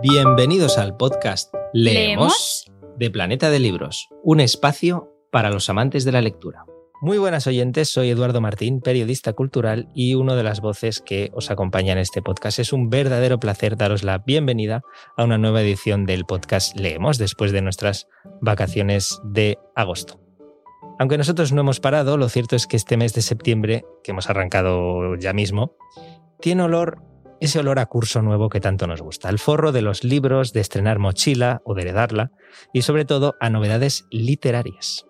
Bienvenidos al podcast Leemos, de Planeta de Libros, un espacio para los amantes de la lectura. Muy buenas oyentes, soy Eduardo Martín, periodista cultural y una de las voces que os acompaña en este podcast. Es un verdadero placer daros la bienvenida a una nueva edición del podcast Leemos después de nuestras vacaciones de agosto. Aunque nosotros no hemos parado, lo cierto es que este mes de septiembre, que hemos arrancado ya mismo, tiene olor, ese olor a curso nuevo que tanto nos gusta, el forro de los libros, de estrenar mochila o de heredarla, y sobre todo a novedades literarias.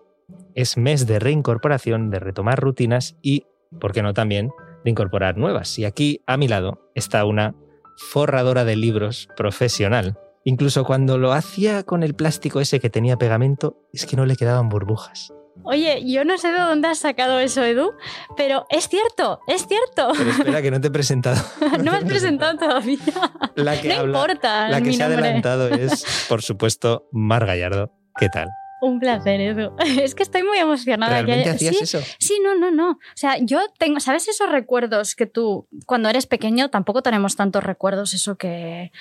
Es mes de reincorporación, de retomar rutinas y, ¿por qué no también, de incorporar nuevas? Y aquí, a mi lado, está una forradora de libros profesional. Incluso cuando lo hacía con el plástico ese que tenía pegamento, es que no le quedaban burbujas. Oye, yo no sé de dónde has sacado eso, Edu, pero es cierto, es cierto. Pero espera, que no te he presentado. no me has presentado todavía. La que no habla- importa. La que se ha adelantado es, por supuesto, Mar Gallardo. ¿Qué tal? Un placer, Edu. Es que estoy muy emocionada. ¿Realmente haya- hacías sí, eso? Sí, no, no, no. O sea, yo tengo, ¿sabes esos recuerdos que tú, cuando eres pequeño, tampoco tenemos tantos recuerdos, eso que,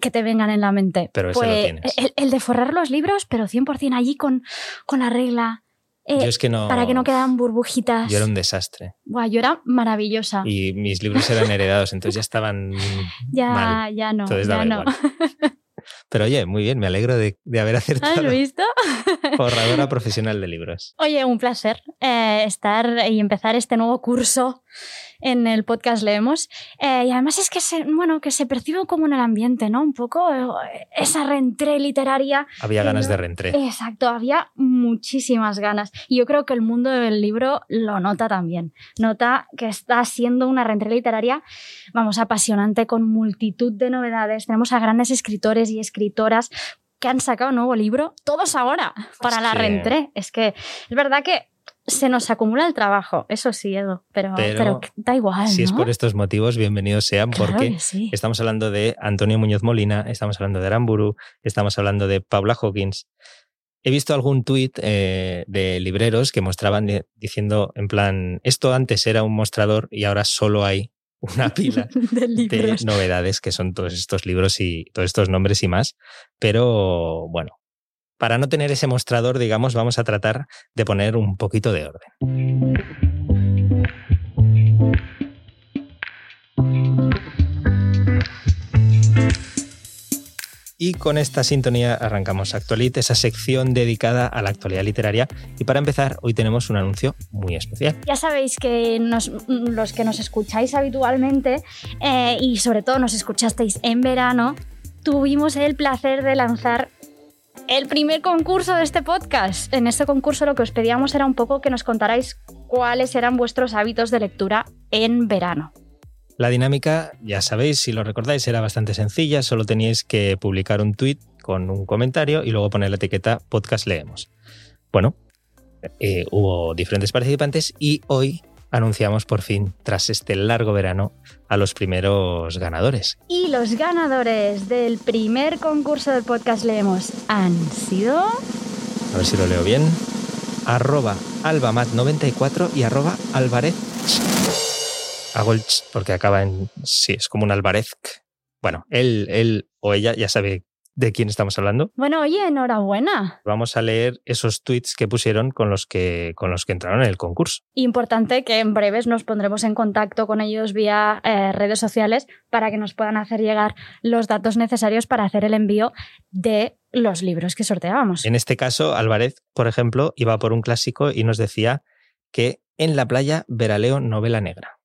que te vengan en la mente? Pero ese lo Pues, tienes. El, el de forrar los libros, pero 100% allí con, con la regla. Eh, Yo es que no. Para que no quedan burbujitas. Yo era un desastre. Buah, yo era maravillosa. Y mis libros eran heredados, entonces ya estaban ya, mal. ya no. Entonces ya no. igual. Pero oye, muy bien, me alegro de, de haber ¿Has acertado. visto? Forradora profesional de libros. Oye, un placer eh, estar y empezar este nuevo curso en el podcast Leemos. Eh, y además es que se, bueno, que se percibe como en el ambiente, ¿no? Un poco eh, esa rentré literaria. Había Sí, ganas ¿no? de reentré. Exacto, había muchísimas ganas. Y yo creo que el mundo del libro lo nota también. Nota que está siendo una rentré literaria, vamos, apasionante, con multitud de novedades. Tenemos a grandes escritores y escritoras que han sacado un nuevo libro, todos ahora, para Es la que- rentré. Es que es verdad que se nos acumula el trabajo, eso sí, Edo, pero, Pero pero da igual. Si es ¿no? por estos motivos, bienvenidos sean, Claro porque que sí. estamos hablando de Antonio Muñoz Molina, estamos hablando de Aramburu, estamos hablando de Paula Hawkins. He visto algún tuit eh, de libreros que mostraban di- diciendo, en plan, esto antes era un mostrador y ahora solo hay una pila de de novedades que son todos estos libros y todos estos nombres y más. Pero bueno, para no tener ese mostrador, digamos, vamos a tratar de poner un poquito de orden. Y con esta sintonía arrancamos Actualit, esa sección dedicada a la actualidad literaria. Y para empezar, hoy tenemos un anuncio muy especial. Ya sabéis que los que nos escucháis habitualmente eh, y sobre todo nos escuchasteis en verano, tuvimos el placer de lanzar el primer concurso de este podcast. En este concurso lo que os pedíamos era un poco que nos contarais cuáles eran vuestros hábitos de lectura en verano. La dinámica, ya sabéis, si lo recordáis, era bastante sencilla, solo teníais que publicar un tweet con un comentario y luego poner la etiqueta podcast leemos. Bueno, eh, hubo diferentes participantes y hoy anunciamos por fin, tras este largo verano, a los primeros ganadores. Y los ganadores del primer concurso del podcast leemos han sido... A ver si lo leo bien. Arroba albamat94 y arroba alvarez. Hago el ch porque acaba en... Sí, es como un alvarez. Bueno, él, él o ella ya sabe de quién estamos hablando. Bueno, oye, enhorabuena. Vamos a leer esos tweets que pusieron con los que, con los que entraron en el concurso. Importante que en breves nos pondremos en contacto con ellos vía eh, redes sociales para que nos puedan hacer llegar los datos necesarios para hacer el envío de los libros que sorteábamos. En este caso, Álvarez, por ejemplo, iba por un clásico y nos decía que en la playa veraleo novela negra.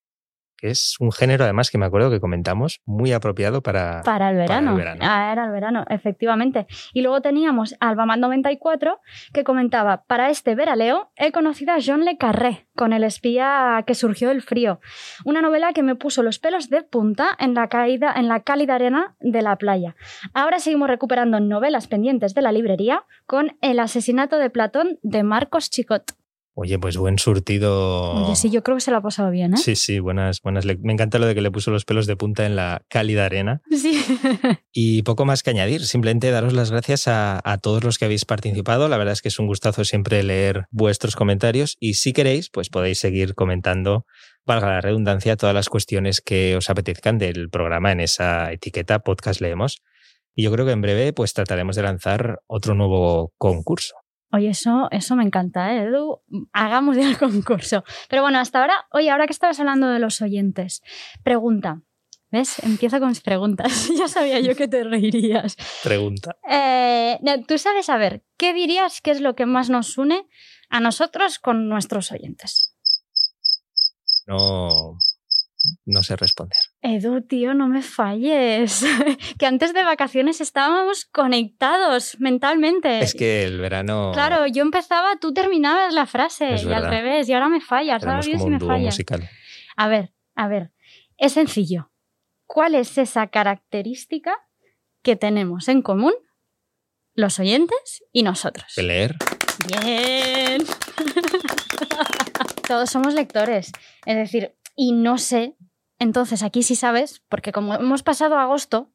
Que es un género, además, que me acuerdo que comentamos, muy apropiado para, Para el verano. el verano. Ah, era el verano, efectivamente. Y luego teníamos a Albamat94 que comentaba: Para este veraleo he conocido a John Le Carré con El espía que surgió del frío. Una novela que me puso los pelos de punta en la, caída, en la cálida arena de la playa. Ahora seguimos recuperando novelas pendientes de la librería con El asesinato de Platón de Marcos Chicot. Oye, pues buen surtido. Oye, sí, yo creo que se lo ha pasado bien, ¿eh? Sí, sí, buenas, buenas. Me encanta lo de que le puso los pelos de punta en la cálida arena. Sí. Y poco más que añadir, simplemente daros las gracias a, a todos los que habéis participado. La verdad es que es un gustazo siempre leer vuestros comentarios y si queréis, pues podéis seguir comentando, valga la redundancia, todas las cuestiones que os apetezcan del programa en esa etiqueta podcast leemos. Y yo creo que en breve pues trataremos de lanzar otro nuevo concurso. Oye, eso, eso me encanta, ¿eh, Edu. Hagamos ya el concurso. Pero bueno, hasta ahora, oye, ahora que estabas hablando de los oyentes, pregunta. ¿Ves? Empieza con mis preguntas. ya sabía yo que te reirías. Pregunta. Eh, Tú sabes, a ver, ¿qué dirías que es lo que más nos une a nosotros con nuestros oyentes? No, no sé responder. Edu, tío, no me falles. que antes de vacaciones estábamos conectados mentalmente. Es que el verano. Claro, yo empezaba, tú terminabas la frase Es y al revés, y ahora me fallas. Ahora como si me fallas. musical. A ver, a ver. Es sencillo. ¿Cuál es esa característica que tenemos en común los oyentes y nosotros? ¿De leer? Bien. Todos somos lectores. Es decir, y no sé, entonces aquí sí sabes, porque como hemos pasado agosto,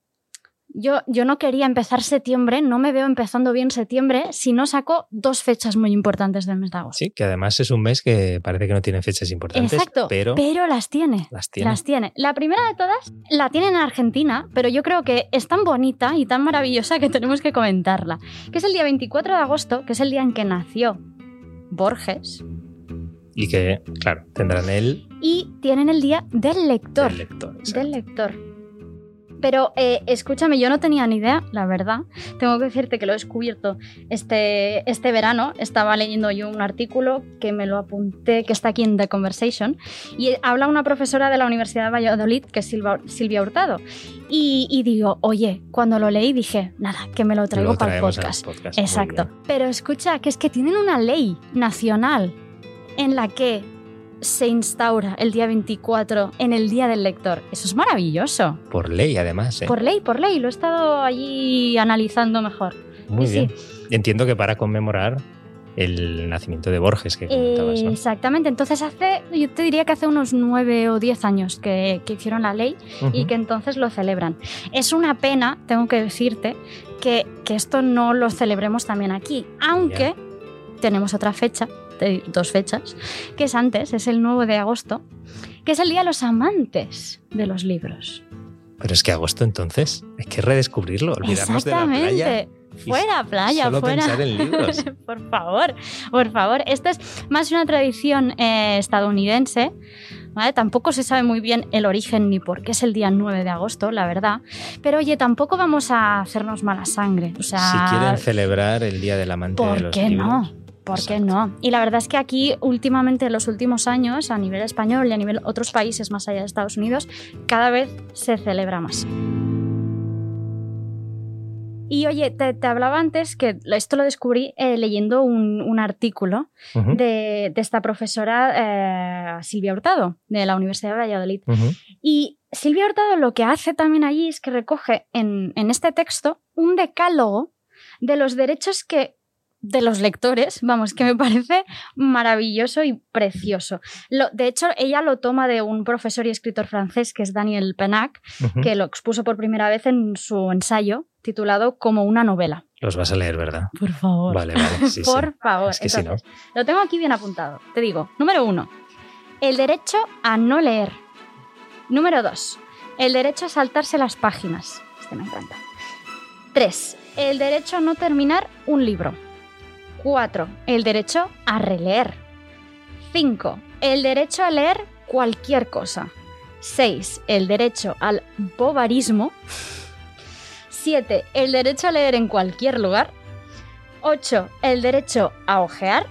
yo, yo no quería empezar septiembre, no me veo empezando bien septiembre si no saco dos fechas muy importantes del mes de agosto. Sí, que además es un mes que parece que no tiene fechas importantes, Exacto, pero las tiene. las tiene. Las tiene. La primera de todas la tienen en Argentina, pero yo creo que es tan bonita y tan maravillosa que tenemos que comentarla. Que es el día 24 de agosto, que es el día en que nació Borges, Y que, claro, tendrán el, y tienen el día del lector. el lector. exacto. del lector. Pero eh, escúchame, yo no tenía ni idea, la verdad. Tengo que decirte que lo he descubierto este, este verano. Estaba leyendo yo un artículo que me lo apunté, que está aquí en The Conversation, y habla una profesora de la Universidad de Valladolid, que es Silva- Silvia Hurtado. Y, y digo, oye, cuando lo leí dije, nada, que me lo traigo Lo para el podcast. podcast, Exacto. Pero escucha, que es que tienen una ley nacional en la que se instaura el día 24 en el Día del Lector. Eso es maravilloso. Por ley, además. ¿eh? Por ley, por ley. Lo he estado allí analizando mejor. Muy bien. Entiendo que para conmemorar el nacimiento de Borges que comentabas, ¿no? Exactamente. Entonces hace, yo te diría que hace unos nueve o diez años que, que hicieron la ley y que entonces lo celebran. Es una pena, tengo que decirte, que, que esto no lo celebremos también aquí, aunque tenemos otra fecha, de- dos fechas, que es antes, es el 9 de agosto, que es el Día de los Amantes de los Libros. Pero es que agosto entonces, hay que redescubrirlo, olvidarnos de la playa. Fuera playa, solo fuera. pensar en libros. por favor, por favor. Esto es más una tradición eh, estadounidense. ¿vale? Tampoco se sabe muy bien el origen ni por qué es el día 9 de agosto, la verdad. Pero oye, tampoco vamos a hacernos mala sangre. O sea, Si quieren celebrar el Día del Amante de ¿por los qué libros. no? ¿Por qué no? Y la verdad es que aquí, últimamente, en los últimos años, a nivel español y a nivel otros países más allá de Estados Unidos, cada vez se celebra más. Y oye, te, te hablaba antes que esto lo descubrí eh, leyendo un, un artículo de, de esta profesora eh, Silvia Hurtado, de la Universidad de Valladolid. Y Silvia Hurtado lo que hace también allí es que recoge en, en este texto un decálogo de los derechos que de los lectores, vamos, que me parece maravilloso y precioso. Lo- de hecho, ella lo toma de un profesor y escritor francés que es Daniel Penac, que lo expuso por primera vez en su ensayo titulado Como una novela. Los vas a leer, ¿verdad? Por favor. Vale, vale. Sí, por sí. favor. Es que si no. Lo tengo aquí bien apuntado. Te digo, número uno, el derecho a no leer. Número dos, el derecho a saltarse las páginas. Este me encanta. Tres, el derecho a no terminar un libro. Cuatro, el derecho a releer. Cinco, el derecho a leer cualquier cosa. Seis, el derecho al bobarismo. Siete, el derecho a leer en cualquier lugar. 8. El derecho a ojear.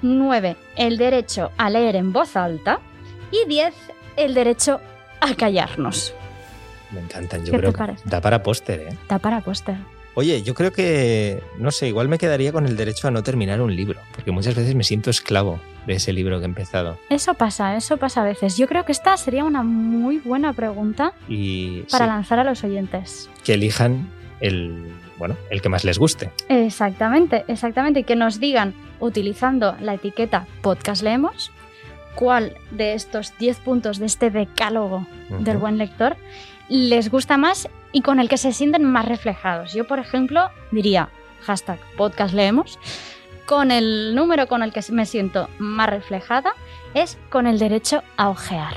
9. El derecho a leer en voz alta. Y 10. El derecho a callarnos. Me encantan. Yo ¿Qué creo que parece? da para póster, ¿eh? Da para póster. Oye, yo creo que, no sé, igual me quedaría con el derecho a no terminar un libro, porque muchas veces me siento esclavo de ese libro que he empezado. Eso pasa, eso pasa a veces. Yo creo que esta sería una muy buena pregunta Y para sí, lanzar a los oyentes. que elijan el, bueno, el que más les guste. Exactamente, exactamente. Y que nos digan, utilizando la etiqueta podcast leemos, cuál de estos 10 puntos de este decálogo del buen lector les gusta más y con el que se sienten más reflejados. Yo, por ejemplo, diría hashtag podcast leemos. Con el número con el que me siento más reflejada es con el derecho a ojear.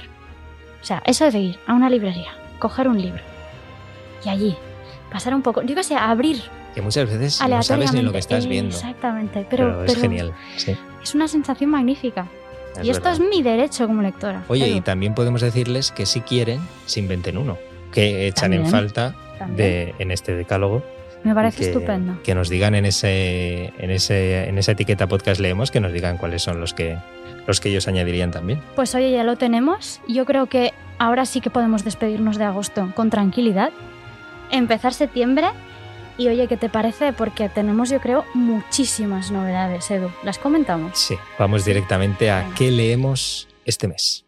O sea, eso de ir a una librería, coger un libro y allí pasar un poco, yo qué sé, abrir. Que muchas veces no sabes ni lo que estás viendo. Exactamente, pero, es genial. Es una sensación magnífica. y esto es mi derecho como lectora. Oye, y también podemos decirles que si quieren, se inventen uno, que echan en falta de, en este decálogo. Me parece estupendo. Que nos digan en, ese, en, ese, en esa etiqueta podcast leemos, que nos digan cuáles son los que, los que ellos añadirían también. Pues oye, ya lo tenemos. Yo creo que ahora sí que podemos despedirnos de agosto con tranquilidad, empezar septiembre y oye, ¿qué te parece? Porque tenemos, yo creo, muchísimas novedades, Edu. ¿Las comentamos? Sí, vamos directamente a qué leemos este mes.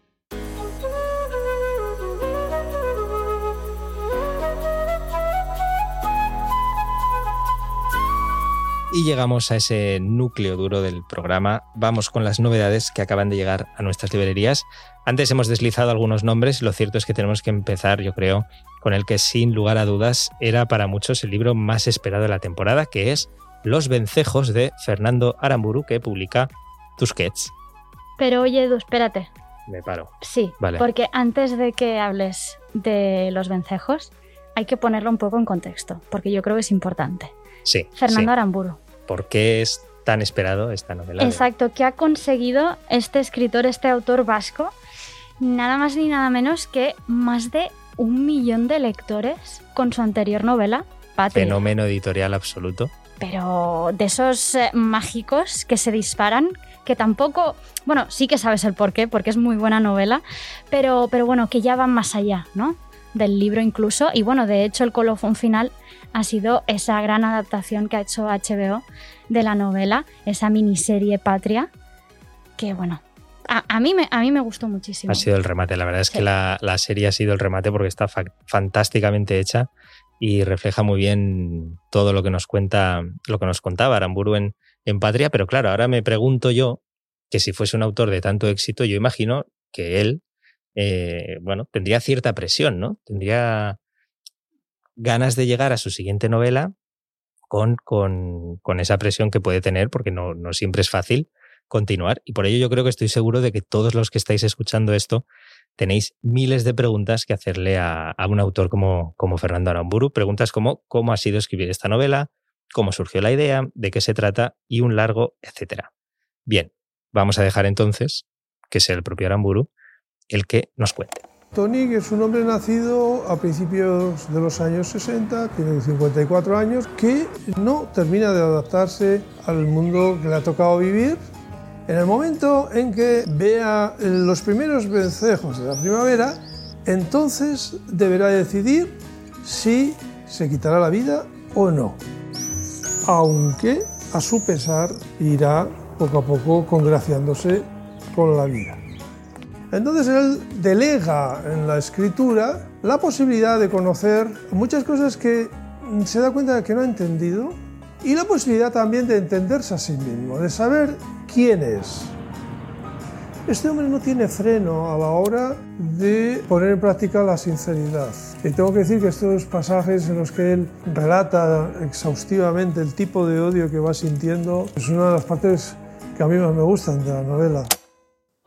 Y llegamos a ese núcleo duro del programa. Vamos con las novedades que acaban de llegar a nuestras librerías. Antes hemos deslizado algunos nombres. Lo cierto es que tenemos que empezar, yo creo, con el que sin lugar a dudas era para muchos el libro más esperado de la temporada, que es Los vencejos de Fernando Aramburu, que publica Tusquets. Pero oye, Edu, espérate. Me paro. Sí, vale. porque antes de que hables de los vencejos, hay que ponerlo un poco en contexto, porque yo creo que es importante. Sí. Fernando Aramburu. ¿Por qué es tan esperado esta novela? Exacto, ¿qué ha conseguido este escritor, este autor vasco? Nada más ni nada menos que más de un millón de lectores con su anterior novela, Patria. Fenómeno editorial absoluto. Pero de esos eh, mágicos que se disparan, que tampoco, bueno, sí que sabes el por qué, porque es muy buena novela, pero, pero bueno, que ya van más allá, ¿no? Del libro incluso. Y bueno, de hecho el colofón final ha sido esa gran adaptación que ha hecho HBO de la novela, esa miniserie Patria, que bueno, a, mí, me, a mí me gustó muchísimo. Ha sido el remate, la verdad es que la, serie ha sido el remate porque está fantásticamente hecha y refleja muy bien todo lo que nos cuenta, lo que nos contaba Aramburu en, en Patria, pero claro, ahora me pregunto yo que si fuese un autor de tanto éxito, yo imagino que él, eh, bueno, tendría cierta presión, ¿no? Tendría ganas de llegar a su siguiente novela con, con, con esa presión que puede tener, porque no, no, siempre es fácil continuar. Y por ello yo creo que estoy seguro de que todos los que estáis escuchando esto tenéis miles de preguntas que hacerle a, a un autor como, como Fernando Aramburu. Preguntas como cómo ha sido escribir esta novela, cómo surgió la idea, de qué se trata y un largo, etcétera. Bien, vamos a dejar entonces que sea el propio Aramburu el que nos cuente. Tony, que es un hombre nacido a principios de los años 60, tiene 54 años, que no termina de adaptarse al mundo que le ha tocado vivir. En el momento en que vea los primeros vencejos de la primavera, entonces deberá decidir si se quitará la vida o no. Aunque a su pesar irá poco a poco congraciándose con la vida. Entonces él delega en la escritura la posibilidad de conocer muchas cosas que se da cuenta de que no ha entendido y la posibilidad también de entenderse a sí mismo, de saber quién es. Este hombre no tiene freno a la hora de poner en práctica la sinceridad. Y tengo que decir que estos pasajes en los que él relata exhaustivamente el tipo de odio que va sintiendo es una de las partes que a mí más me gustan de la novela.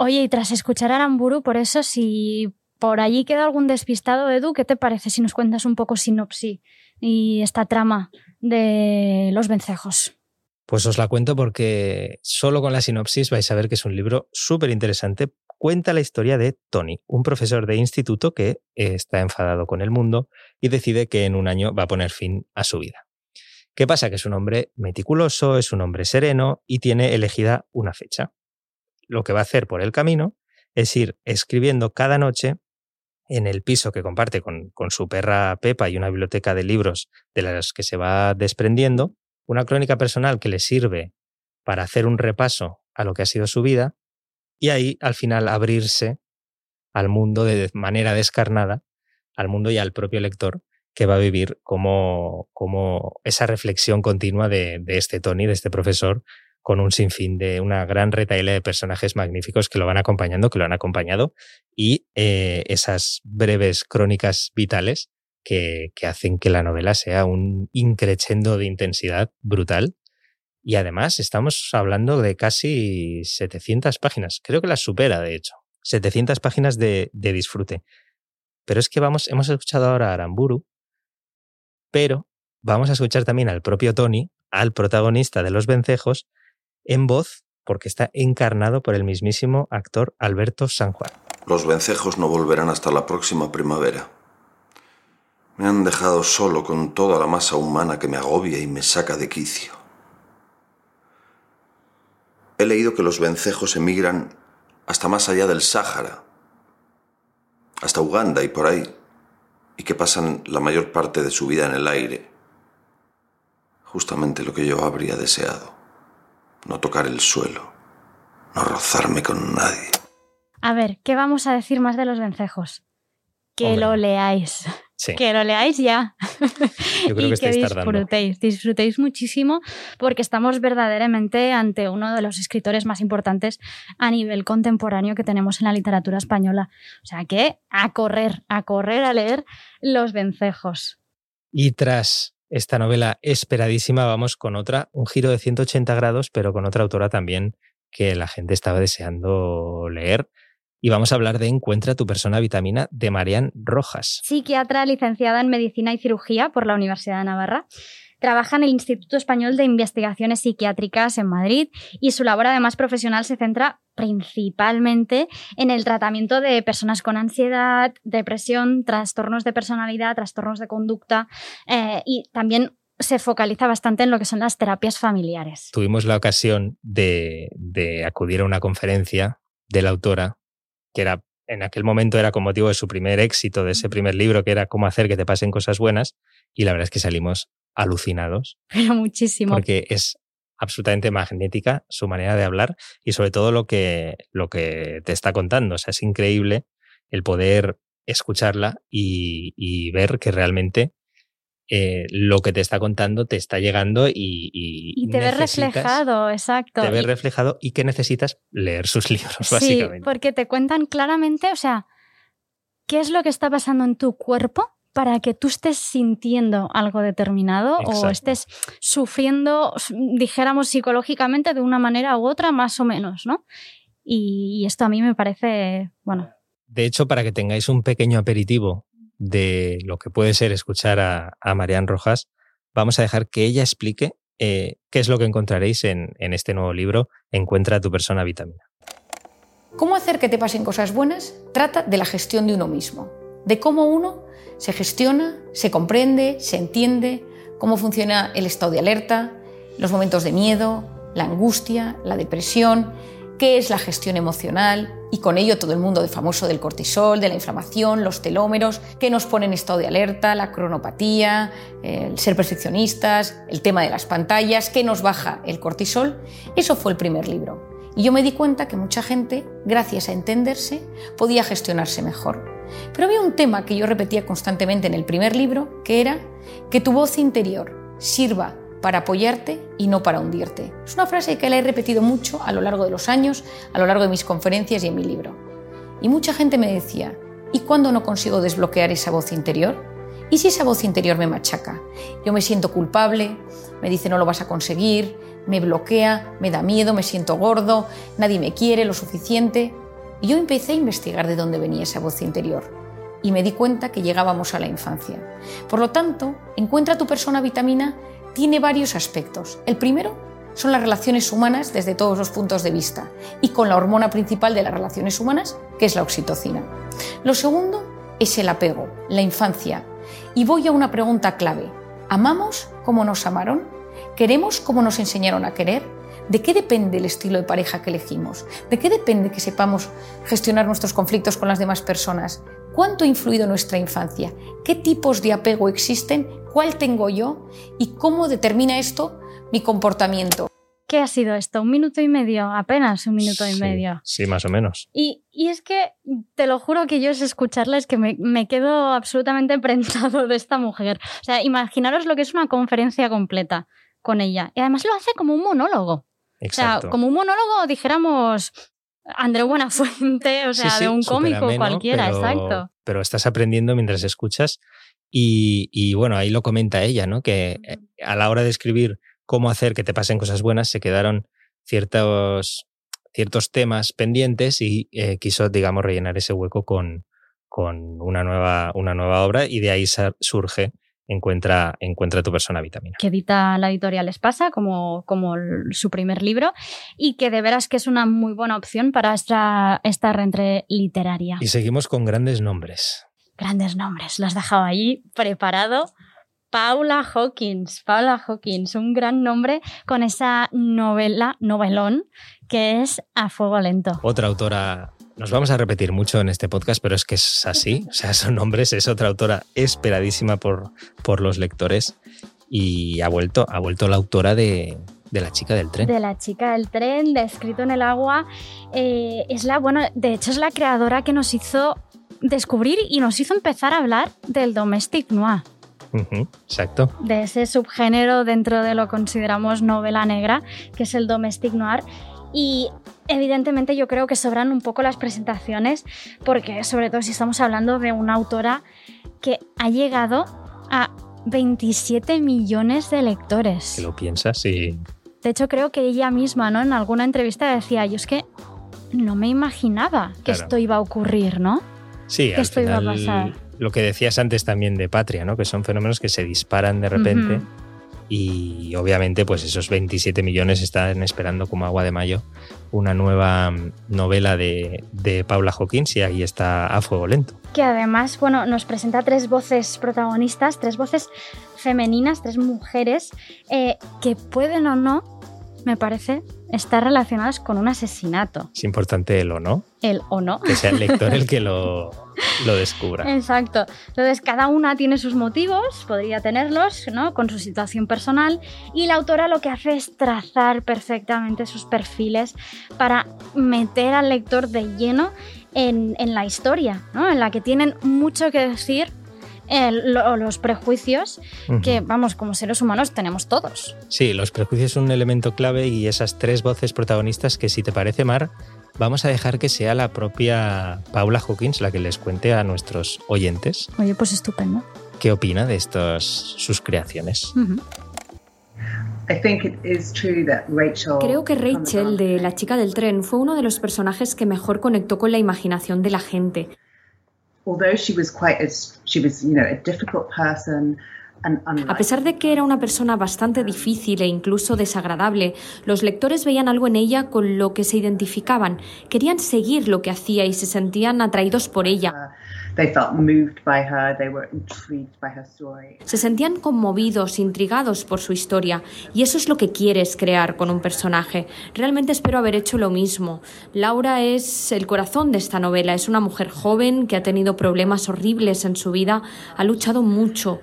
Oye, y tras escuchar a Aramburu, por eso, si por allí queda algún despistado, Edu, ¿qué te parece si nos cuentas un poco sinopsis y esta trama de los vencejos? Pues os la cuento porque solo con la sinopsis vais a ver que es un libro súper interesante. Cuenta la historia de Tony, un profesor de instituto que está enfadado con el mundo y decide que en un año va a poner fin a su vida. ¿Qué pasa? Que es un hombre meticuloso, es un hombre sereno y tiene elegida una fecha lo que va a hacer por el camino es ir escribiendo cada noche en el piso que comparte con, su perra Pepa y una biblioteca de libros de las que se va desprendiendo, una crónica personal que le sirve para hacer un repaso a lo que ha sido su vida y ahí al final abrirse al mundo de manera descarnada, al mundo y al propio lector que va a vivir como, como esa reflexión continua de, de este Tony, de este profesor, con un sinfín de una gran retaila de personajes magníficos que lo van acompañando, que lo han acompañado, y eh, esas breves crónicas vitales que, que, hacen que la novela sea un increchendo de intensidad brutal. Y además estamos hablando de casi 700 páginas, creo que las supera, de hecho, 700 páginas de, de disfrute. Pero es que vamos, hemos escuchado ahora a Aramburu, pero vamos a escuchar también al propio Tony, al protagonista de Los Vencejos, en voz, porque está encarnado por el mismísimo actor Alberto San Juan. Los vencejos no volverán hasta la próxima primavera. Me han dejado solo con toda la masa humana que me agobia y me saca de quicio. He leído que los vencejos emigran hasta más allá del Sáhara, hasta Uganda y por ahí, y que pasan la mayor parte de su vida en el aire. Justamente lo que yo habría deseado. No tocar el suelo, no rozarme con nadie. A ver, ¿qué vamos a decir más de los vencejos? Que Hombre. lo leáis. Sí. Que lo leáis ya. Yo creo y que estáis tardando. disfrutéis, disfrutéis muchísimo porque estamos verdaderamente ante uno de los escritores más importantes a nivel contemporáneo que tenemos en la literatura española. O sea que a correr, a correr a leer Los Vencejos. Y tras esta novela esperadísima, vamos con otra, un giro de 180 grados, pero con otra autora también que la gente estaba deseando leer. Y vamos a hablar de Encuentra tu persona vitamina de Marian Rojas. Psiquiatra licenciada en Medicina y Cirugía por la Universidad de Navarra. Trabaja en el Instituto Español de Investigaciones Psiquiátricas en Madrid y su labor además profesional se centra principalmente en el tratamiento de personas con ansiedad, depresión, trastornos de personalidad, trastornos de conducta eh, y también se focaliza bastante en lo que son las terapias familiares. Tuvimos la ocasión de, de acudir a una conferencia de la autora, que era en aquel momento era con motivo de su primer éxito, de ese primer libro, que era Cómo hacer que te pasen cosas buenas, y la verdad es que salimos alucinados Pero muchísimo. porque es absolutamente magnética su manera de hablar y sobre todo lo que, lo que te está contando. O sea, es increíble el poder escucharla y, y ver que realmente eh, lo que te está contando te está llegando y... Y, Y te ves reflejado, exacto. Te ves reflejado y que necesitas leer sus libros, Sí, básicamente. porque te cuentan claramente, o sea, qué es lo que está pasando en tu cuerpo para que tú estés sintiendo algo determinado o estés sufriendo, dijéramos, psicológicamente de una manera u otra, más o menos, ¿no? Y, y esto a mí me parece, bueno, De hecho, para que tengáis un pequeño aperitivo de lo que puede ser escuchar a, a Marian Rojas, vamos a dejar que ella explique eh, qué es lo que encontraréis en, en este nuevo libro, Encuentra a tu persona vitamina. ¿Cómo hacer que te pasen cosas buenas? Trata de la gestión de uno mismo, de cómo uno se gestiona, se comprende, se entiende, cómo funciona el estado de alerta, los momentos de miedo, la angustia, la depresión, qué es la gestión emocional y con ello todo el mundo de famoso del cortisol, de la inflamación, los telómeros, qué nos pone en estado de alerta, la cronopatía, el ser perfeccionistas, el tema de las pantallas, qué nos baja el cortisol. Eso fue el primer libro. Y yo me di cuenta que mucha gente, gracias a entenderse, podía gestionarse mejor. Pero había un tema que yo repetía constantemente en el primer libro, que era que tu voz interior sirva para apoyarte y no para hundirte. Es una frase que la he repetido mucho a lo largo de los años, a lo largo de mis conferencias y en mi libro. Y mucha gente me decía, ¿y cuándo no consigo desbloquear esa voz interior? ¿Y si esa voz interior me machaca? Yo me siento culpable, me dice no lo vas a conseguir, me bloquea, me da miedo, me siento gordo, nadie me quiere lo suficiente. Y yo empecé a investigar de dónde venía esa voz interior y me di cuenta que llegábamos a la infancia. Por lo tanto, Encuentra tu persona vitamina tiene varios aspectos. El primero son las relaciones humanas desde todos los puntos de vista y con la hormona principal de las relaciones humanas, que es la oxitocina. Lo segundo es el apego, la infancia. Y voy a una pregunta clave. ¿Amamos como nos amaron? ¿Queremos como nos enseñaron a querer? ¿De qué depende el estilo de pareja que elegimos? ¿De qué depende que sepamos gestionar nuestros conflictos con las demás personas? ¿Cuánto ha influido nuestra infancia? ¿Qué tipos de apego existen? ¿Cuál tengo yo? ¿Y cómo determina esto mi comportamiento? ¿qué ha sido esto? ¿Un minuto y medio? Apenas un minuto y medio. Sí, más o menos. Y, y es que te lo juro que yo es escucharla, es que me, me quedo absolutamente prendado de esta mujer. O sea, imaginaros lo que es una conferencia completa con ella. Y además lo hace como un monólogo. Exacto. O sea, como un monólogo, dijéramos, André Buenafuente, o sea, sí, de un cómico ameno, cualquiera, pero- exacto. Pero estás aprendiendo mientras escuchas y, y, bueno, ahí lo comenta ella, ¿no? Que eh, a la hora de escribir cómo hacer que te pasen cosas buenas se quedaron ciertos, ciertos temas pendientes y eh, quiso, digamos, rellenar ese hueco con, con una, nueva, una nueva obra y de ahí surge encuentra, encuentra tu persona vitamina. Que edita la editorial Espasa como, como su primer libro y que de veras que es una muy buena opción para esta, esta literaria. Y seguimos con grandes nombres. Grandes nombres, lo has dejado ahí preparado. Paula Hawkins, Paula Hawkins, un gran nombre con esa novela, novelón, que es A Fuego Lento. Otra autora nos vamos a repetir mucho en este podcast, pero es que es así. O sea, son nombres, es otra autora esperadísima por, por los lectores y ha vuelto, ha vuelto la autora de, La chica del tren. De La chica del tren, de Escrito en el agua. Eh, es la, bueno, de hecho es la creadora que nos hizo descubrir y nos hizo empezar a hablar del domestic noir. exacto. De ese subgénero dentro de lo que consideramos novela negra, que es el domestic noir. Y evidentemente yo creo que sobran un poco las presentaciones, porque sobre todo si estamos hablando de una autora que ha llegado a 27 millones de lectores. ¿Que lo piensas? Sí. De hecho, creo que ella misma, ¿no? En alguna entrevista decía, yo es que no me imaginaba que esto iba a ocurrir, ¿no? Sí, que esto iba a pasar. Lo que decías antes también de Patria, ¿no? Que son fenómenos que se disparan de repente y obviamente pues esos 27 millones están esperando como agua de mayo una nueva mm, novela de, Paula Hawkins y ahí está A Fuego Lento. Que además, bueno, nos presenta tres voces protagonistas, tres voces femeninas, tres mujeres eh, que pueden o no, me parece, estar relacionadas con un asesinato. Es importante el o no. El o no. Que sea el lector el que lo, lo descubra. Exacto. Entonces, cada una tiene sus motivos, podría tenerlos, ¿no? Con su situación personal. Y la autora lo que hace es trazar perfectamente sus perfiles para meter al lector de lleno en, en la historia, ¿no? En la que tienen mucho que decir los prejuicios que, vamos, como seres humanos tenemos todos. Sí, los prejuicios son un elemento clave y esas tres voces protagonistas que, si te parece, Mar, vamos a dejar que sea la propia Paula Hawkins la que les cuente a nuestros oyentes. Oye, pues estupendo. ¿Qué opina de estas sus creaciones? Creo que Rachel de La chica del tren fue uno de los personajes que mejor conectó con la imaginación de la gente. A pesar de que era una persona bastante difícil e incluso desagradable, los lectores veían algo en ella con lo que se identificaban, querían seguir lo que hacía y se sentían atraídos por ella. Se sentían conmovidos, intrigados por su historia, y eso es lo que quieres crear con un personaje. Realmente espero haber hecho lo mismo. Laura es el corazón de esta novela, es una mujer joven que ha tenido problemas horribles en su vida, ha luchado mucho.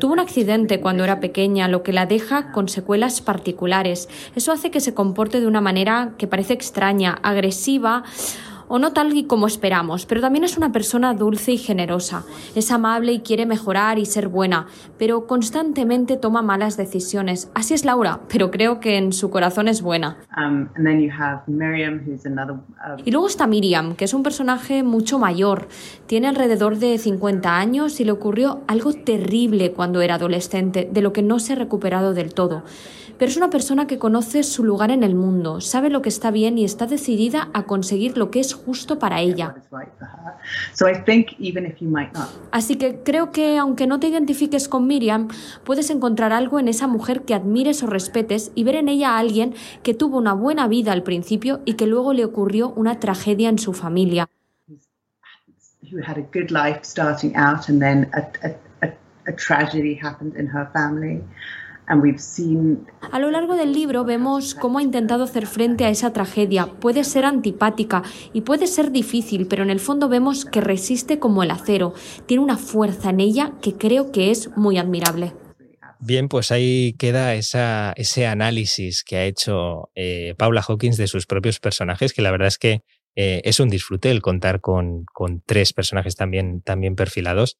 Tuvo un accidente cuando era pequeña, lo que la deja con secuelas particulares. Eso hace que se comporte de una manera que parece extraña, agresiva o no tal y como esperamos, pero también es una persona dulce y generosa. Es amable y quiere mejorar y ser buena, pero constantemente toma malas decisiones. Así es Laura, pero creo que en su corazón es buena. Um, y luego está Miriam, que es un personaje mucho mayor. Tiene alrededor de 50 años y le ocurrió algo terrible cuando era adolescente, de lo que no se ha recuperado del todo pero es una persona que conoce su lugar en el mundo, sabe lo que está bien y está decidida a conseguir lo que es justo para ella. Así que creo que aunque no te identifiques con Miriam, puedes encontrar algo en esa mujer que admires o respetes y ver en ella a alguien que tuvo una buena vida al principio y que luego le ocurrió una tragedia en su familia. A lo largo del libro vemos cómo ha intentado hacer frente a esa tragedia. Puede ser antipática y puede ser difícil, pero en el fondo vemos que resiste como el acero. Tiene una fuerza en ella que creo que es muy admirable. Bien, pues ahí queda ese análisis que ha hecho eh, Paula Hawkins de sus propios personajes, que la verdad es que eh, es un disfrute el contar con, con tres personajes también, también perfilados.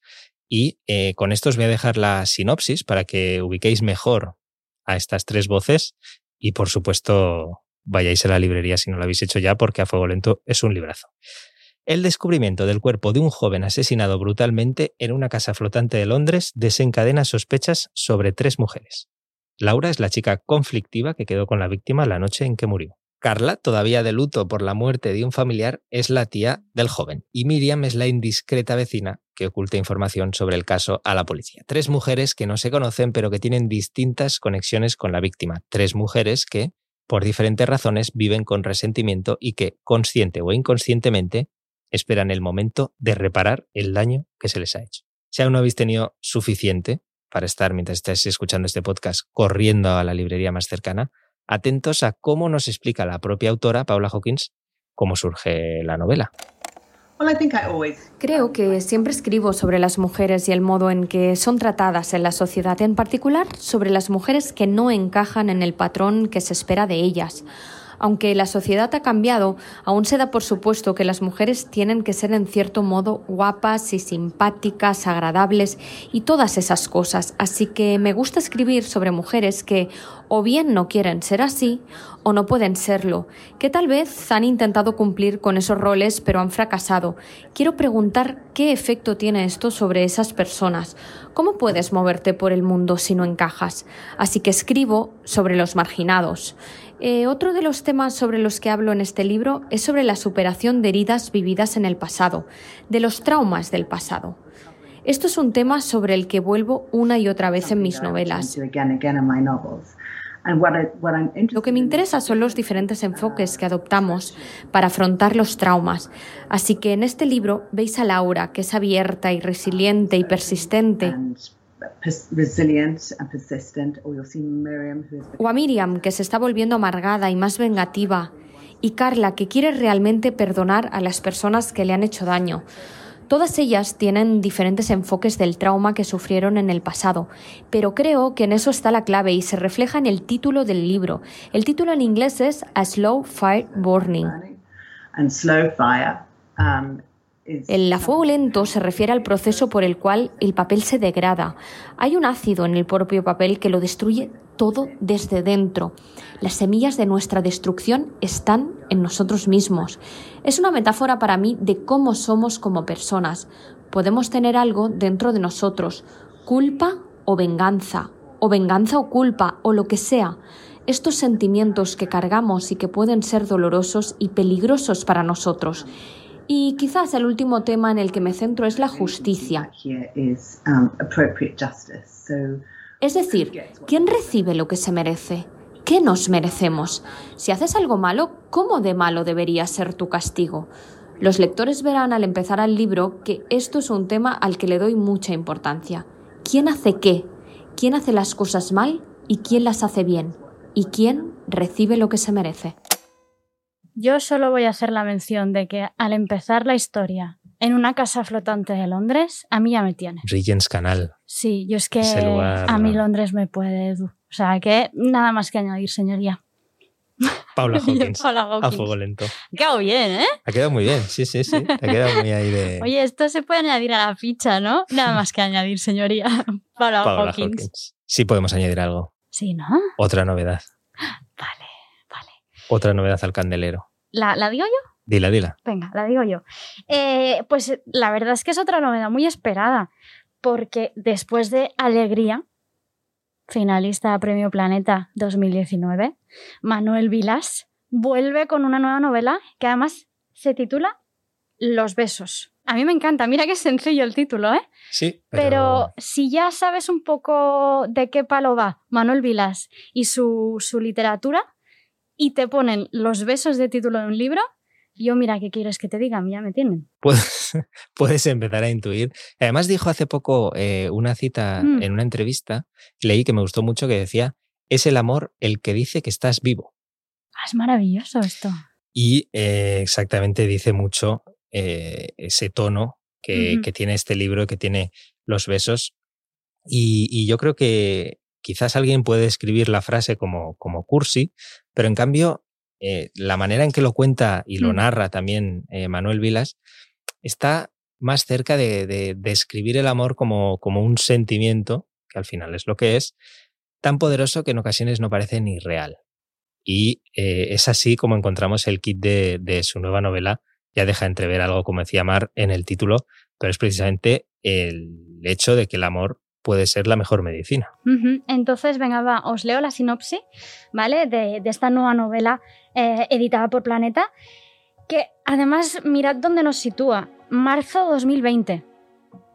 Y eh, con esto os voy a dejar la sinopsis para que ubiquéis mejor a estas tres voces y por supuesto vayáis a la librería si no lo habéis hecho ya porque a fuego lento es un librazo. El descubrimiento del cuerpo de un joven asesinado brutalmente en una casa flotante de Londres desencadena sospechas sobre tres mujeres. Laura es la chica conflictiva que quedó con la víctima la noche en que murió. Carla, todavía de luto por la muerte de un familiar, es la tía del joven y Miriam es la indiscreta vecina que oculte información sobre el caso a la policía. Tres mujeres que no se conocen pero que tienen distintas conexiones con la víctima. Tres mujeres que, por diferentes razones, viven con resentimiento y que, consciente o inconscientemente, esperan el momento de reparar el daño que se les ha hecho. Si aún no habéis tenido suficiente para estar, mientras estáis escuchando este podcast, corriendo a la librería más cercana, atentos a cómo nos explica la propia autora, Paula Hawkins, cómo surge la novela. Creo que siempre escribo sobre las mujeres y el modo en que son tratadas en la sociedad, en particular sobre las mujeres que no encajan en el patrón que se espera de ellas. Aunque la sociedad ha cambiado, aún se da por supuesto que las mujeres tienen que ser en cierto modo guapas y simpáticas, agradables y todas esas cosas. Así que me gusta escribir sobre mujeres que o bien no quieren ser así o no pueden serlo, que tal vez han intentado cumplir con esos roles pero han fracasado. Quiero preguntar qué efecto tiene esto sobre esas personas. ¿Cómo puedes moverte por el mundo si no encajas? Así que escribo sobre los marginados. Eh, otro de los temas sobre los que hablo en este libro es sobre la superación de heridas vividas en el pasado, de los traumas del pasado. Esto es un tema sobre el que vuelvo una y otra vez en mis novelas. Lo que me interesa son los diferentes enfoques que adoptamos para afrontar los traumas. Así que en este libro veis a Laura, que es abierta y resiliente y persistente, o a Miriam, que se está volviendo amargada y más vengativa. Y Carla, que quiere realmente perdonar a las personas que le han hecho daño. Todas ellas tienen diferentes enfoques del trauma que sufrieron en el pasado, pero creo que en eso está la clave y se refleja en el título del libro. El título en inglés es A Slow Fire Burning. El fuego lento se refiere al proceso por el cual el papel se degrada. Hay un ácido en el propio papel que lo destruye todo desde dentro. Las semillas de nuestra destrucción están en nosotros mismos. Es una metáfora para mí de cómo somos como personas. Podemos tener algo dentro de nosotros, culpa o venganza, o venganza o culpa, o lo que sea. Estos sentimientos que cargamos y que pueden ser dolorosos y peligrosos para nosotros. Y quizás el último tema en el que me centro es la justicia. Es decir, ¿quién recibe lo que se merece? ¿Qué nos merecemos? Si haces algo malo, ¿cómo de malo debería ser tu castigo? Los lectores verán al empezar el libro que esto es un tema al que le doy mucha importancia. ¿Quién hace qué? ¿Quién hace las cosas mal y quién las hace bien? ¿Y quién recibe lo que se merece? Yo solo voy a hacer la mención de que al empezar la historia en una casa flotante de Londres, a mí ya me tiene. Regent's Canal. Sí, yo es que a mí Londres me puede... O sea, que nada más que añadir, señoría. Paula Hawkins. A fuego lento. Ha quedado bien, ¿eh? Ha quedado muy bien, sí, sí, sí. Ha quedado muy ahí de... Oye, esto se puede añadir a la ficha, ¿no? Nada más que añadir, señoría. Paula, Paula Hawkins. Sí podemos añadir algo. Sí, ¿no? Otra novedad. Otra novedad al candelero. ¿La, ¿La, digo yo? Dila, dila. Venga, la digo yo. Eh, pues la verdad es que es otra novedad muy esperada, porque después de Alegría, finalista a Premio Planeta 2019, Manuel Vilas vuelve con una nueva novela que además se titula Los besos. A mí me encanta, mira qué sencillo el título, ¿eh? Sí. Pero... pero si ya sabes un poco de qué palo va Manuel Vilas y su, su literatura, y te ponen los besos de título de un libro, yo mira, ¿qué quieres que te diga? Ya me tienen. Puedes, puedes empezar a intuir. Además dijo hace poco eh, una cita mm. en una entrevista, leí que me gustó mucho, que decía, es el amor el que dice que estás vivo. Ah, es maravilloso esto. Y eh, exactamente dice mucho eh, ese tono que, que, tiene este libro, que tiene los besos. Y, y, yo creo que quizás alguien puede escribir la frase como, como cursi, pero en cambio eh, la manera en que lo cuenta y lo mm. narra también eh, Manuel Vilas está más cerca de, describir el amor como, como, un sentimiento, que al final es lo que es, tan poderoso que en ocasiones no parece ni real. Y eh, es así como encontramos el kit de, de, su nueva novela. Ya deja entrever algo, como decía Mar, en el título, pero es precisamente el hecho de que el amor puede ser la mejor medicina. Entonces, venga, va, os leo la sinopsis, ¿vale? De, esta nueva novela eh, editada por Planeta, que además, mirad dónde nos sitúa, marzo 2020.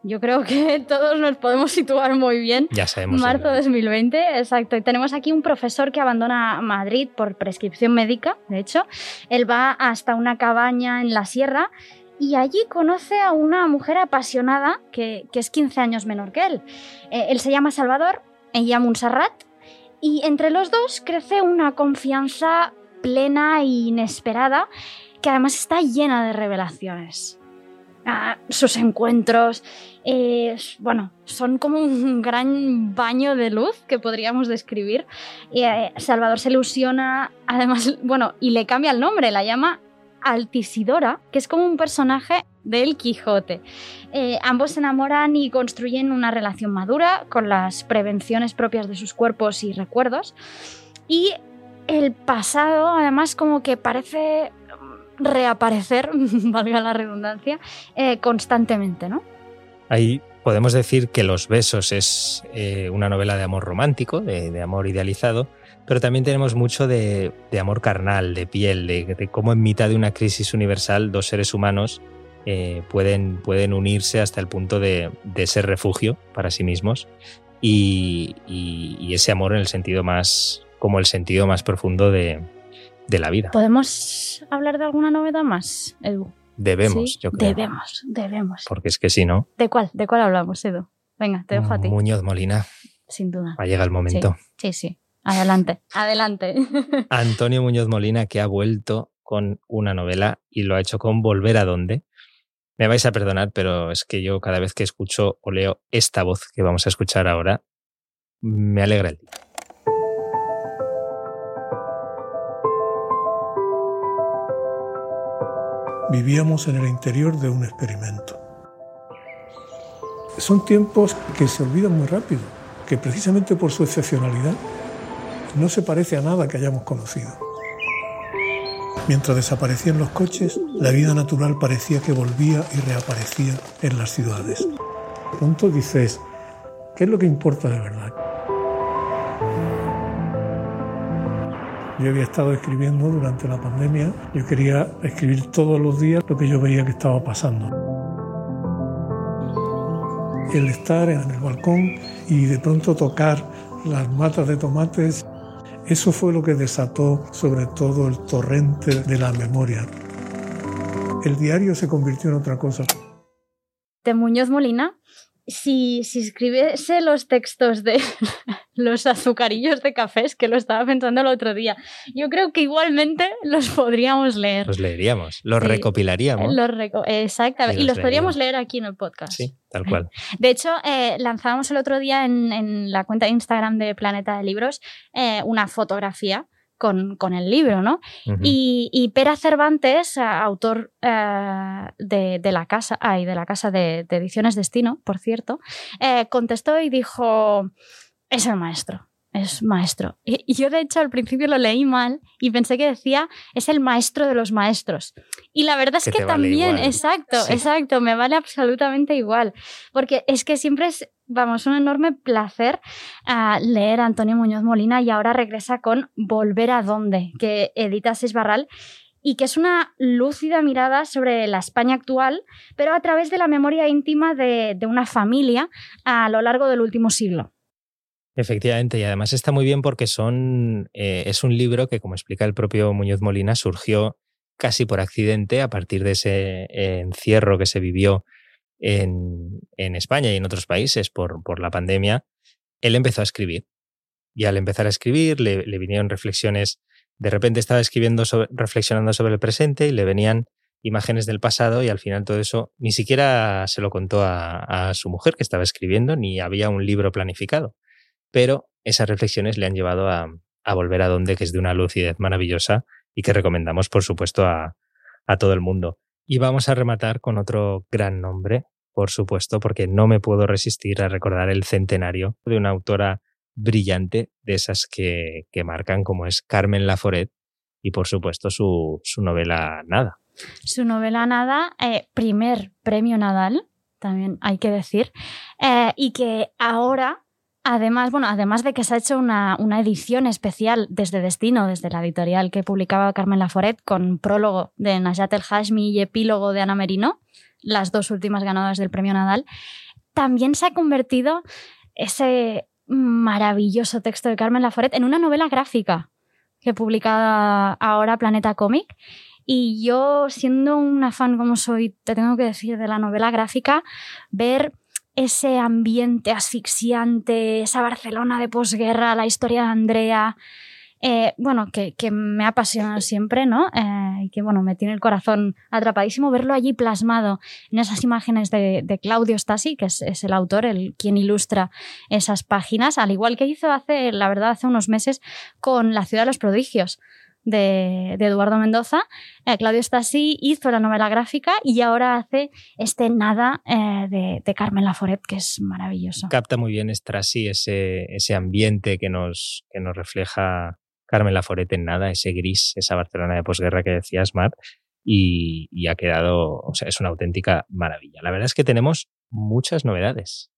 Yo creo que todos nos podemos situar muy bien. Ya sabemos. Marzo 2020, exacto. Y tenemos aquí un profesor que abandona Madrid por prescripción médica, de hecho. Él va hasta una cabaña en la sierra y allí conoce a una mujer apasionada que, es 15 años menor que él. Eh, él se llama Salvador, ella Montserrat, y entre los dos crece una confianza plena e inesperada que además está llena de revelaciones. Ah, sus encuentros, eh, bueno, son como un gran baño de luz que podríamos describir. Eh, Salvador se ilusiona, además, bueno, y le cambia el nombre, la llama Altisidora, que es como un personaje del Quijote. Eh, ambos se enamoran y construyen una relación madura con las prevenciones propias de sus cuerpos y recuerdos. Y el pasado, además, como que parece reaparecer, valga la redundancia, eh, constantemente, ¿no? Ahí podemos decir que Los Besos es eh, una novela de amor romántico, de, amor idealizado, pero también tenemos mucho de, amor carnal, de piel, de, cómo en mitad de una crisis universal dos seres humanos eh, pueden, pueden unirse hasta el punto de, ser refugio para sí mismos y, y, ese amor en el sentido más, como el sentido más profundo de, de la vida. ¿Podemos hablar de alguna novedad más, Edu? Debemos, yo creo. Debemos, debemos. Porque es que si no. ¿De cuál? ¿De cuál hablamos, Edu? Venga, te dejo a ti. Muñoz Molina. Sin duda. Ha llegado el momento. Sí, sí. Adelante, adelante. Antonio Muñoz Molina, que ha vuelto con una novela y lo ha hecho con Volver a dónde. Me vais a perdonar, pero es que yo cada vez que escucho o leo esta voz que vamos a escuchar ahora, me alegra el día. vivíamos en el interior de un experimento. Son tiempos que se olvidan muy rápido, que precisamente por su excepcionalidad no se parece a nada que hayamos conocido. Mientras desaparecían los coches, la vida natural parecía que volvía y reaparecía en las ciudades. Pronto dices, ¿qué es lo que importa de verdad? Yo había estado escribiendo durante la pandemia, yo quería escribir todos los días lo que yo veía que estaba pasando. El estar en el balcón y de pronto tocar las matas de tomates, eso fue lo que desató sobre todo el torrente de la memoria. El diario se convirtió en otra cosa. De Muñoz Molina si, si escribiese los textos de los azucarillos de cafés, que lo estaba pensando el otro día, yo creo que igualmente los podríamos leer. Los leeríamos, los recopilaríamos. Los Exactamente, y, los, podríamos leer aquí en el podcast. Sí, tal cual. De hecho, eh, lanzábamos el otro día en, en, la cuenta de Instagram de Planeta de Libros eh, una fotografía con, el libro, ¿no? y, Pera Cervantes, eh, autor eh, de, la casa, de la casa de, Ediciones Destino, por cierto, contestó y dijo, es el maestro es maestro. Y yo de hecho al principio lo leí mal y pensé que decía es el maestro de los maestros. Y la verdad es que, también, exacto, exacto, me vale absolutamente igual. Porque es que siempre es, vamos, un enorme placer ah, leer a Antonio Muñoz Molina y ahora regresa con Volver a dónde, que edita Barral y que es una lúcida mirada sobre la España actual, pero a través de la memoria íntima de, de una familia a lo largo del último siglo. Efectivamente, y además está muy bien porque son, eh, es un libro que, como explica el propio Muñoz Molina, surgió casi por accidente a partir de ese eh, encierro que se vivió en, España y en otros países por, por, la pandemia. Él empezó a escribir y al empezar a escribir le, vinieron reflexiones, de repente estaba escribiendo, reflexionando sobre el presente y le venían imágenes del pasado y al final todo eso ni siquiera se lo contó a su mujer que estaba escribiendo ni había un libro planificado pero esas reflexiones le han llevado a, volver a donde, que es de una lucidez maravillosa y que recomendamos, por supuesto, a, todo el mundo. Y vamos a rematar con otro gran nombre, por supuesto, porque no me puedo resistir a recordar el centenario de una autora brillante, de esas que, marcan, como es Carmen Laforet, y por supuesto su, novela Nada. Su novela Nada, eh, primer premio Nadal, también hay que decir, eh, y que ahora Además, bueno, además de que se ha hecho una, edición especial desde Destino, desde la editorial que publicaba Carmen Laforet, con prólogo de Najat El Hashmi y epílogo de Ana Merino, las dos últimas ganadoras del premio Nadal, también se ha convertido ese maravilloso texto de Carmen Laforet en una novela gráfica que publica ahora Planeta Comic. Y yo, siendo una fan como soy, te tengo que decir, de la novela gráfica, ver ese ambiente asfixiante, esa Barcelona de posguerra, la historia de Andrea, eh, bueno, que, me ha apasionado siempre, ¿no? Eh, y que, bueno, me tiene el corazón atrapadísimo verlo allí plasmado en esas imágenes de, Claudio Stasi, que es, es, el autor, el quien ilustra esas páginas, al igual que hizo hace, la verdad, hace unos meses con La ciudad de los prodigios de, Eduardo Mendoza. Eh, Claudio Stasi hizo la novela gráfica y ahora hace este Nada de, de, Carmen Laforet, que es maravilloso. Capta muy bien Stasi ese, ese ambiente que nos, que nos refleja Carmen Laforet en nada, ese gris, esa Barcelona de posguerra que decías, Mar, y, ha quedado, o sea, es una auténtica maravilla. La verdad es que tenemos muchas novedades.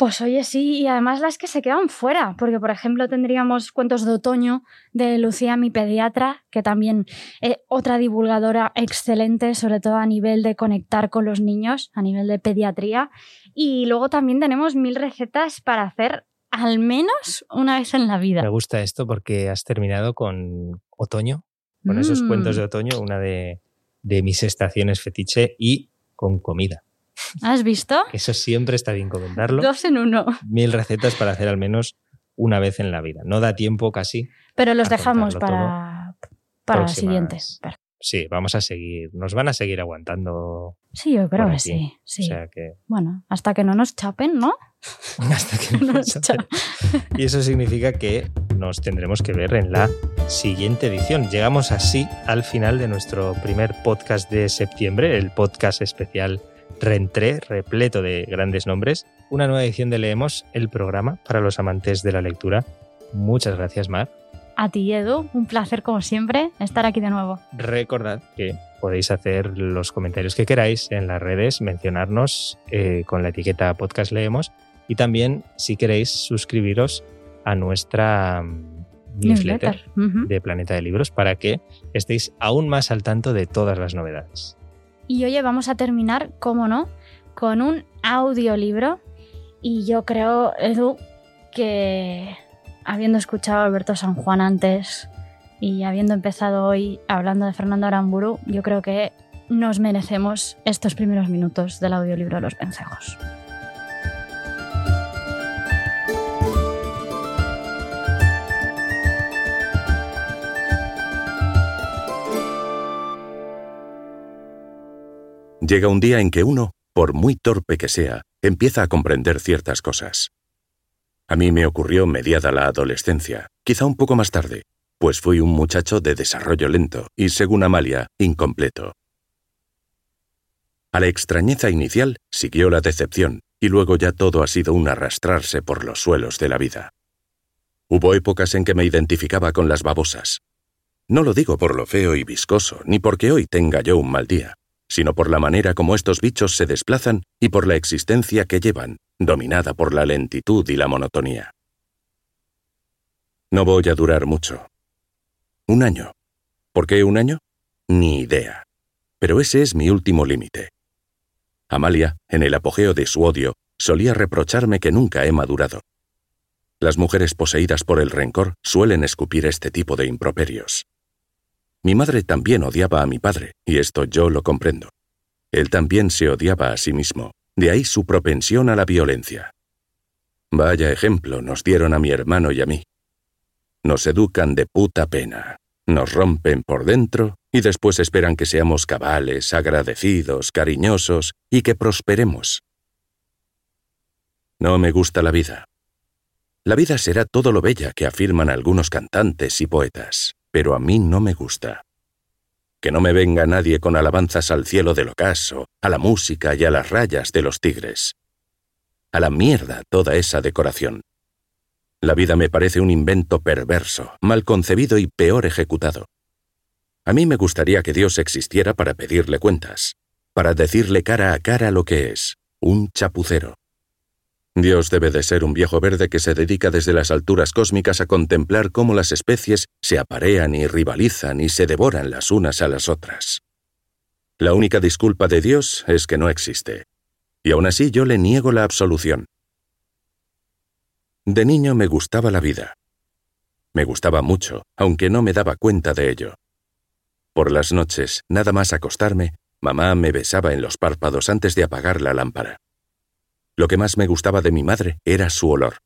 Pues oye, sí, y además las que se quedan fuera, porque por ejemplo tendríamos cuentos de otoño de Lucía, mi pediatra, que también es otra divulgadora excelente, sobre todo a nivel de conectar con los niños, a nivel de pediatría. Y luego también tenemos mil recetas para hacer al menos una vez en la vida. Me gusta esto porque has terminado con otoño, con esos cuentos de mm. otoño, una de, mis estaciones fetiche y con comida. ¿Has visto? Eso siempre está bien comentarlo. Dos en uno. Mil recetas para hacer al menos una vez en la vida. No da tiempo casi. Pero los dejamos para, para el siguiente. Sí, vamos a seguir. Nos van a seguir aguantando. Sí, yo creo que sí. sí. Bueno, hasta que no nos chapen, ¿no? hasta que no nos chapen. Y eso significa que nos tendremos que ver en la siguiente edición. Llegamos así al final de nuestro primer podcast de septiembre, el podcast especial Rentré, repleto de grandes nombres. Una nueva edición de Leemos, el programa para los amantes de la lectura. Muchas gracias, Mar a ti, Edu. Un placer, como siempre, estar aquí de nuevo. Recordad que podéis hacer los comentarios que queráis en las redes, mencionarnos eh, con la etiqueta Podcast Leemos y también, si queréis, suscribiros a nuestra mm, newsletter, de Planeta de Libros para que estéis aún más al tanto de todas las novedades. Y oye, vamos a terminar, como no, con un audiolibro. Y yo creo, Edu, que habiendo escuchado a Alberto San Juan antes y habiendo empezado hoy hablando de Fernando Aramburu, yo creo que nos merecemos estos primeros minutos del audiolibro los vencejos. Llega un día en que uno, por muy torpe que sea, empieza a comprender ciertas cosas. A mí me ocurrió mediada la adolescencia, quizá un poco más tarde, pues fui un muchacho de desarrollo lento y, según Amalia, incompleto. A la extrañeza inicial siguió la decepción, y luego ya todo ha sido un arrastrarse por los suelos de la vida. Hubo épocas en que me identificaba con las babosas. No lo digo por lo feo y viscoso, ni porque hoy tenga yo un mal día, sino por la manera como estos bichos se desplazan y por la existencia que llevan, dominada por la lentitud y la monotonía. No voy a durar mucho. Un año. ¿Por qué un año? Ni idea. Pero ese es mi último límite. Amalia, en el apogeo de su odio, solía reprocharme que nunca he madurado. Las mujeres poseídas por el rencor suelen escupir este tipo de improperios. Mi madre también odiaba a mi padre, y esto yo lo comprendo. Él también se odiaba a sí mismo, de ahí su propensión a la violencia. Vaya ejemplo nos dieron a mi hermano y a mí. Nos educan de puta pena, nos rompen por dentro y después esperan que seamos cabales, agradecidos, cariñosos y que prosperemos. No me gusta la vida. La vida será todo lo bella que afirman algunos cantantes y poetas, pero a mí no me gusta. Que no me venga nadie con alabanzas al cielo del ocaso, a la música y a las rayas de los tigres. A la mierda toda esa decoración. La vida me parece un invento perverso, mal concebido y peor ejecutado. A mí me gustaría que Dios existiera para pedirle cuentas, para decirle cara a cara lo que es, un chapucero. Dios debe de ser un viejo verde que se dedica desde las alturas cósmicas a contemplar cómo las especies se aparean y rivalizan y se devoran las unas a las otras. La única disculpa de Dios es que no existe. y aún así yo le niego la absolución. De niño me gustaba la vida. Me gustaba mucho, aunque no me daba cuenta de ello. Por las noches, nada más acostarme, mamá me besaba en los párpados antes de apagar la lámpara. Lo que más me gustaba de mi madre era su olor.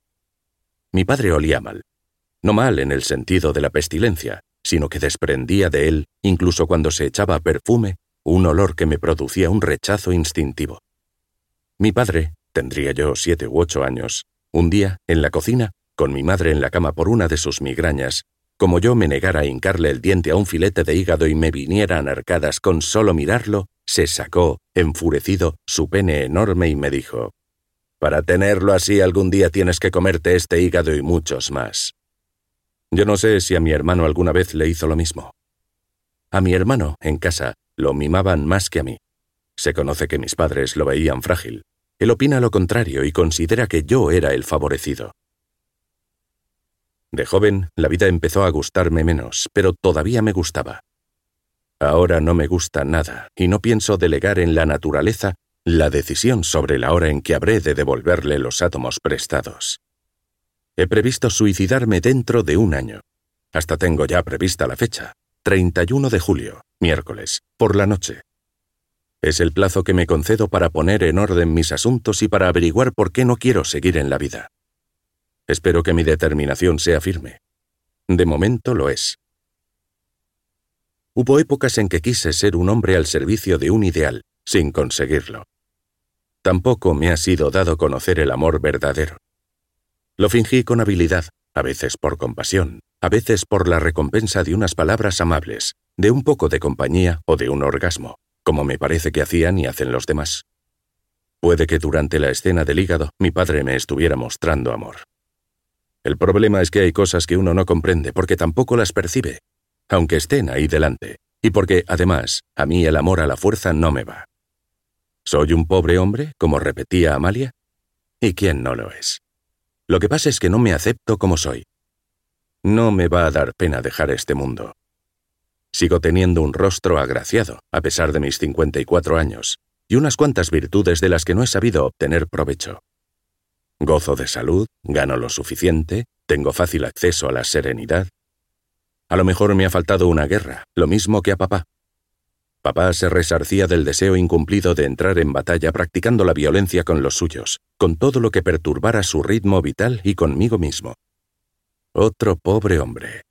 Mi padre olía mal. No mal en el sentido de la pestilencia, sino que desprendía de él, incluso cuando se echaba perfume, un olor que me producía un rechazo instintivo. Mi padre, tendría yo siete u ocho años, un día, en la cocina, con mi madre en la cama por una de sus migrañas, como yo me negara a hincarle el diente a un filete de hígado y me vinieran arcadas con solo mirarlo, se sacó, enfurecido, su pene enorme y me dijo, Para tenerlo así algún día tienes que comerte este hígado y muchos más. Yo no sé si a mi hermano alguna vez le hizo lo mismo. A mi hermano, en casa, lo mimaban más que a mí. Se conoce que mis padres lo veían frágil. Él opina lo contrario y considera que yo era el favorecido. De joven, la vida empezó a gustarme menos, pero todavía me gustaba. Ahora no me gusta nada y no pienso delegar en la naturaleza la decisión sobre la hora en que habré de devolverle los átomos prestados. He previsto suicidarme dentro de un año. Hasta tengo ya prevista la fecha, 31 de julio, miércoles, por la noche. Es el plazo que me concedo para poner en orden mis asuntos y para averiguar por qué no quiero seguir en la vida. Espero que mi determinación sea firme. De momento lo es. Hubo épocas en que quise ser un hombre al servicio de un ideal, sin conseguirlo. Tampoco me ha sido dado conocer el amor verdadero. Lo fingí con habilidad, a veces por compasión, a veces por la recompensa de unas palabras amables, de un poco de compañía o de un orgasmo, como me parece que hacían y hacen los demás. Puede que durante la escena del hígado mi padre me estuviera mostrando amor. El problema es que hay cosas que uno no comprende porque tampoco las percibe, aunque estén ahí delante, y porque, además, a mí el amor a la fuerza no me va. ¿Soy un pobre hombre, como repetía Amalia? ¿Y quién no lo es? Lo que pasa es que no me acepto como soy. No me va a dar pena dejar este mundo. Sigo teniendo un rostro agraciado, a pesar de mis 54 años, y unas cuantas virtudes de las que no he sabido obtener provecho. Gozo de salud, gano lo suficiente, tengo fácil acceso a la serenidad. A lo mejor me ha faltado una guerra, lo mismo que a papá. Papá se resarcía del deseo incumplido de entrar en batalla practicando la violencia con los suyos, con todo lo que perturbara su ritmo vital y conmigo mismo. Otro pobre hombre,